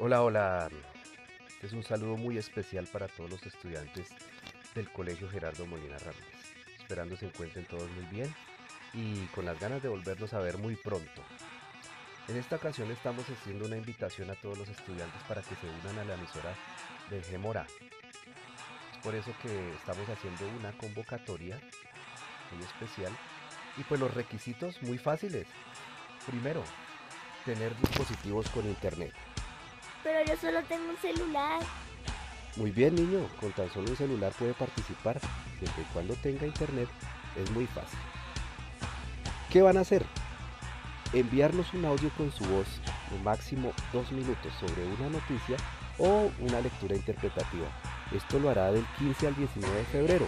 Hola, hola. Es un saludo muy especial para todos los estudiantes del Colegio Gerardo Molina Ramírez. Esperando se encuentren todos muy bien y con las ganas de volverlos a ver muy pronto. En esta ocasión estamos haciendo una invitación a todos los estudiantes para que se unan a la emisora de Gemora. Es por eso que estamos haciendo una convocatoria muy especial y pues los requisitos muy fáciles. Primero, tener dispositivos con internet. Pero yo solo tengo un celular. Muy bien, niño, con tan solo un celular puede participar, siempre y cuando tenga internet, es muy fácil. ¿Qué van a hacer? Enviarnos un audio con su voz de máximo dos minutos sobre una noticia o una lectura interpretativa. Esto lo hará del 15 al 19 de febrero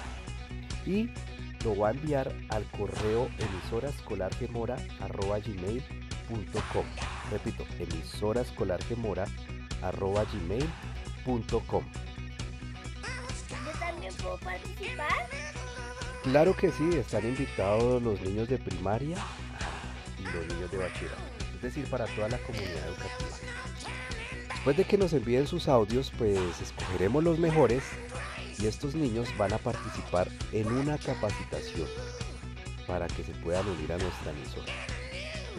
y lo va a enviar al correo Repito, emisoraescolargemora.gmail.com ¿Yo también puedo participar? Claro que sí, están invitados los niños de primaria y los niños de bachillerato, es decir, para toda la comunidad educativa. Después de que nos envíen sus audios, pues escogeremos los mejores y estos niños van a participar en una capacitación para que se puedan unir a nuestra emisora.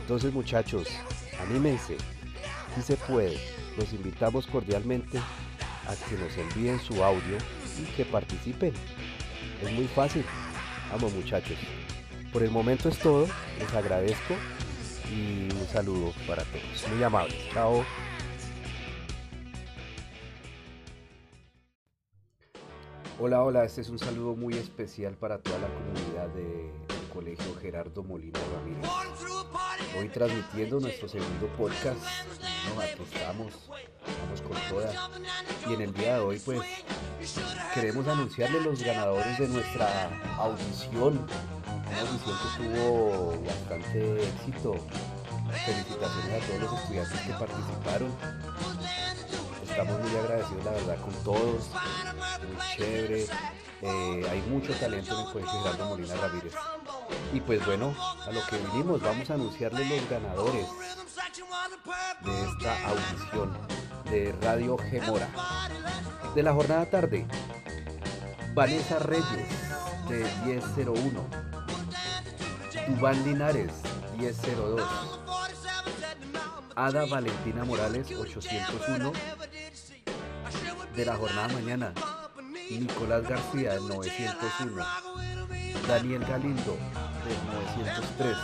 Entonces muchachos, anímense, si se puede, los invitamos cordialmente a que nos envíen su audio y que participen. Es muy fácil. Vamos muchachos. Por el momento es todo. Les agradezco y un saludo para todos. Muy amables. Chao. Hola, hola. Este es un saludo muy especial para toda la comunidad del Colegio Gerardo Molina Ramírez. Hoy transmitiendo nuestro segundo podcast. No, aquí estamos. Vamos con toda. Y en el día de hoy, pues, queremos anunciarles los ganadores de nuestra audición. Una audición que tuvo bastante éxito. Felicitaciones a todos los estudiantes que participaron. Estamos muy agradecidos, la verdad, con todos. Muy chévere. Eh, hay mucho talento en el Colegio Gerardo Molina Ramírez. Y pues bueno, a lo que vinimos, vamos a anunciarles los ganadores de esta audición de Radio Gemora. De la jornada tarde, Vanessa Reyes de 1001, Dubán Linares 1002, Ada Valentina Morales 801, de la jornada mañana, Nicolás García del 901, Daniel Galindo del 903,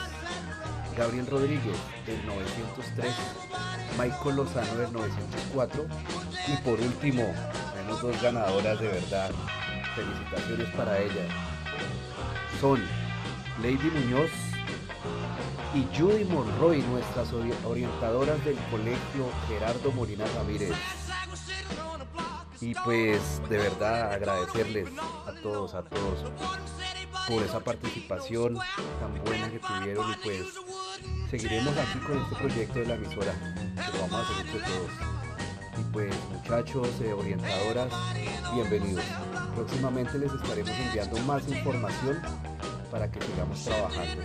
Gabriel Rodríguez del 903, Michael Lozano del 904 y por último tenemos dos ganadoras de verdad. Felicitaciones para ellas. Son Lady Muñoz y Judy Monroy, nuestras orientadoras del colegio Gerardo Molina Ramírez. Y pues de verdad agradecerles a todos, a todos por esa participación tan buena que tuvieron y pues seguiremos aquí con este proyecto de la emisora que lo vamos a hacer entre todos. Y pues muchachos, eh, orientadoras, bienvenidos. Próximamente les estaremos enviando más información para que sigamos trabajando.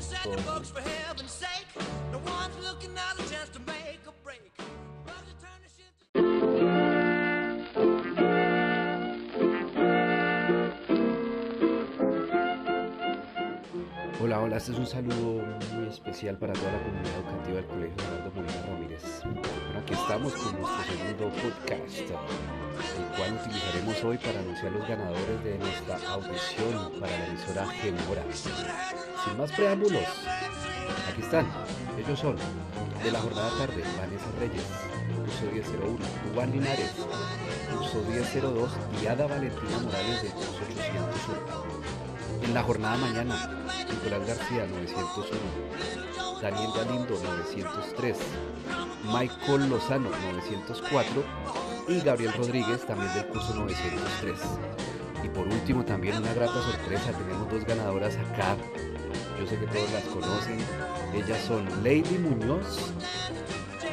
Hola, hola, este es un saludo muy especial para toda la comunidad educativa del Colegio Gerardo Molina Ramírez. Bueno, aquí estamos con nuestro segundo podcast, el cual utilizaremos hoy para anunciar los ganadores de nuestra audición para la emisora Gemora. Sin más preámbulos, aquí están, ellos son, de la jornada tarde, Vanessa Reyes, curso 1001, Juan Linares, curso 1002 y Ada Valentina Morales del curso 801. En la jornada mañana, Nicolás García 901, Daniel Galindo 903, Michael Lozano 904 y Gabriel Rodríguez también del curso 903. Y por último también una grata sorpresa, tenemos dos ganadoras acá, yo sé que todos las conocen, ellas son Lady Muñoz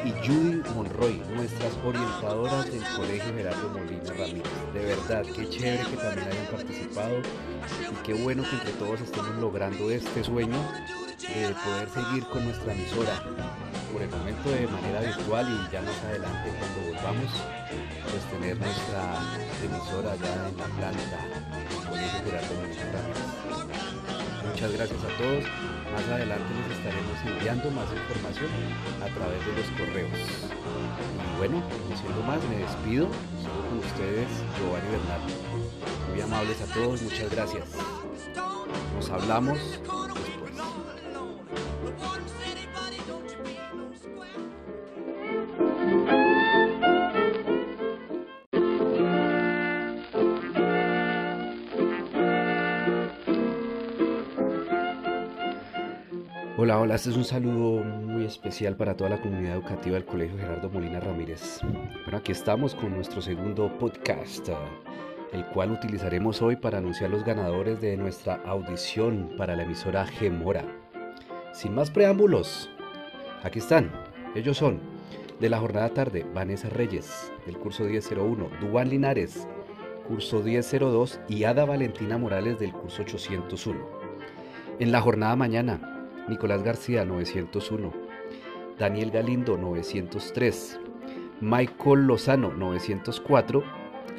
y Judy Monroy, nuestras orientadoras del Colegio Gerardo Molina Ramírez. De verdad, qué chévere que también hayan participado y qué bueno que entre todos estemos logrando este sueño de poder seguir con nuestra emisora por el momento de manera virtual y ya más adelante cuando volvamos pues tener nuestra emisora ya en la planta Colegio Gerardo Muchas gracias a todos. Más adelante les estaremos enviando más información a través de los correos. Y bueno, no siendo más, me despido. Sigo con ustedes, Giovanni Bernal. Muy amables a todos, muchas gracias. Nos hablamos Hola, hola, este es un saludo muy especial para toda la comunidad educativa del Colegio Gerardo Molina Ramírez. Bueno, aquí estamos con nuestro segundo podcast, el cual utilizaremos hoy para anunciar los ganadores de nuestra audición para la emisora Gemora. Sin más preámbulos, aquí están. Ellos son de la jornada tarde, Vanessa Reyes, del curso 1001, Duan Linares, curso 1002 y Ada Valentina Morales del curso 801. En la jornada mañana, Nicolás García 901, Daniel Galindo 903, Michael Lozano 904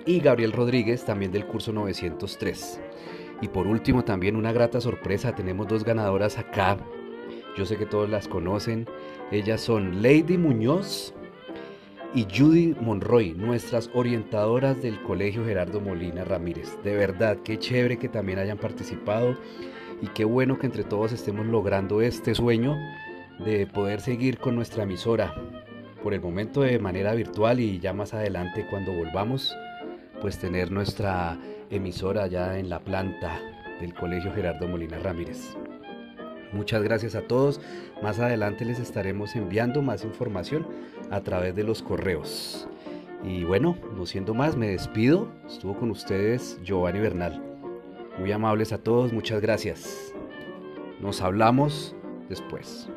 y Gabriel Rodríguez también del curso 903. Y por último también una grata sorpresa, tenemos dos ganadoras acá. Yo sé que todos las conocen. Ellas son Lady Muñoz y Judy Monroy, nuestras orientadoras del Colegio Gerardo Molina Ramírez. De verdad, qué chévere que también hayan participado y qué bueno que entre todos estemos logrando este sueño de poder seguir con nuestra emisora por el momento de manera virtual y ya más adelante cuando volvamos pues tener nuestra emisora ya en la planta del Colegio Gerardo Molina Ramírez. Muchas gracias a todos. Más adelante les estaremos enviando más información a través de los correos. Y bueno, no siendo más, me despido. Estuvo con ustedes Giovanni Bernal. Muy amables a todos, muchas gracias. Nos hablamos después.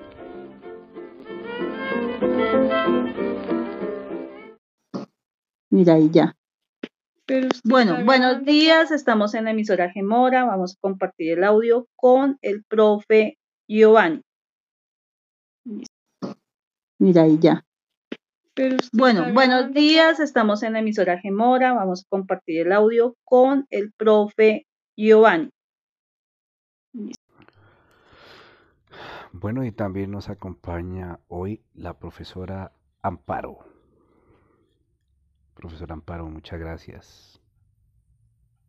Mira, y ya. bueno, buenos días, estamos en la emisora Gemora, vamos a compartir el audio con el profe Giovanni. Mira, y ya. bueno, buenos días, estamos en la emisora Gemora, vamos a compartir el audio con el profe Giovanni. Bueno, y también nos acompaña hoy la profesora Amparo. Profesora Amparo, muchas gracias.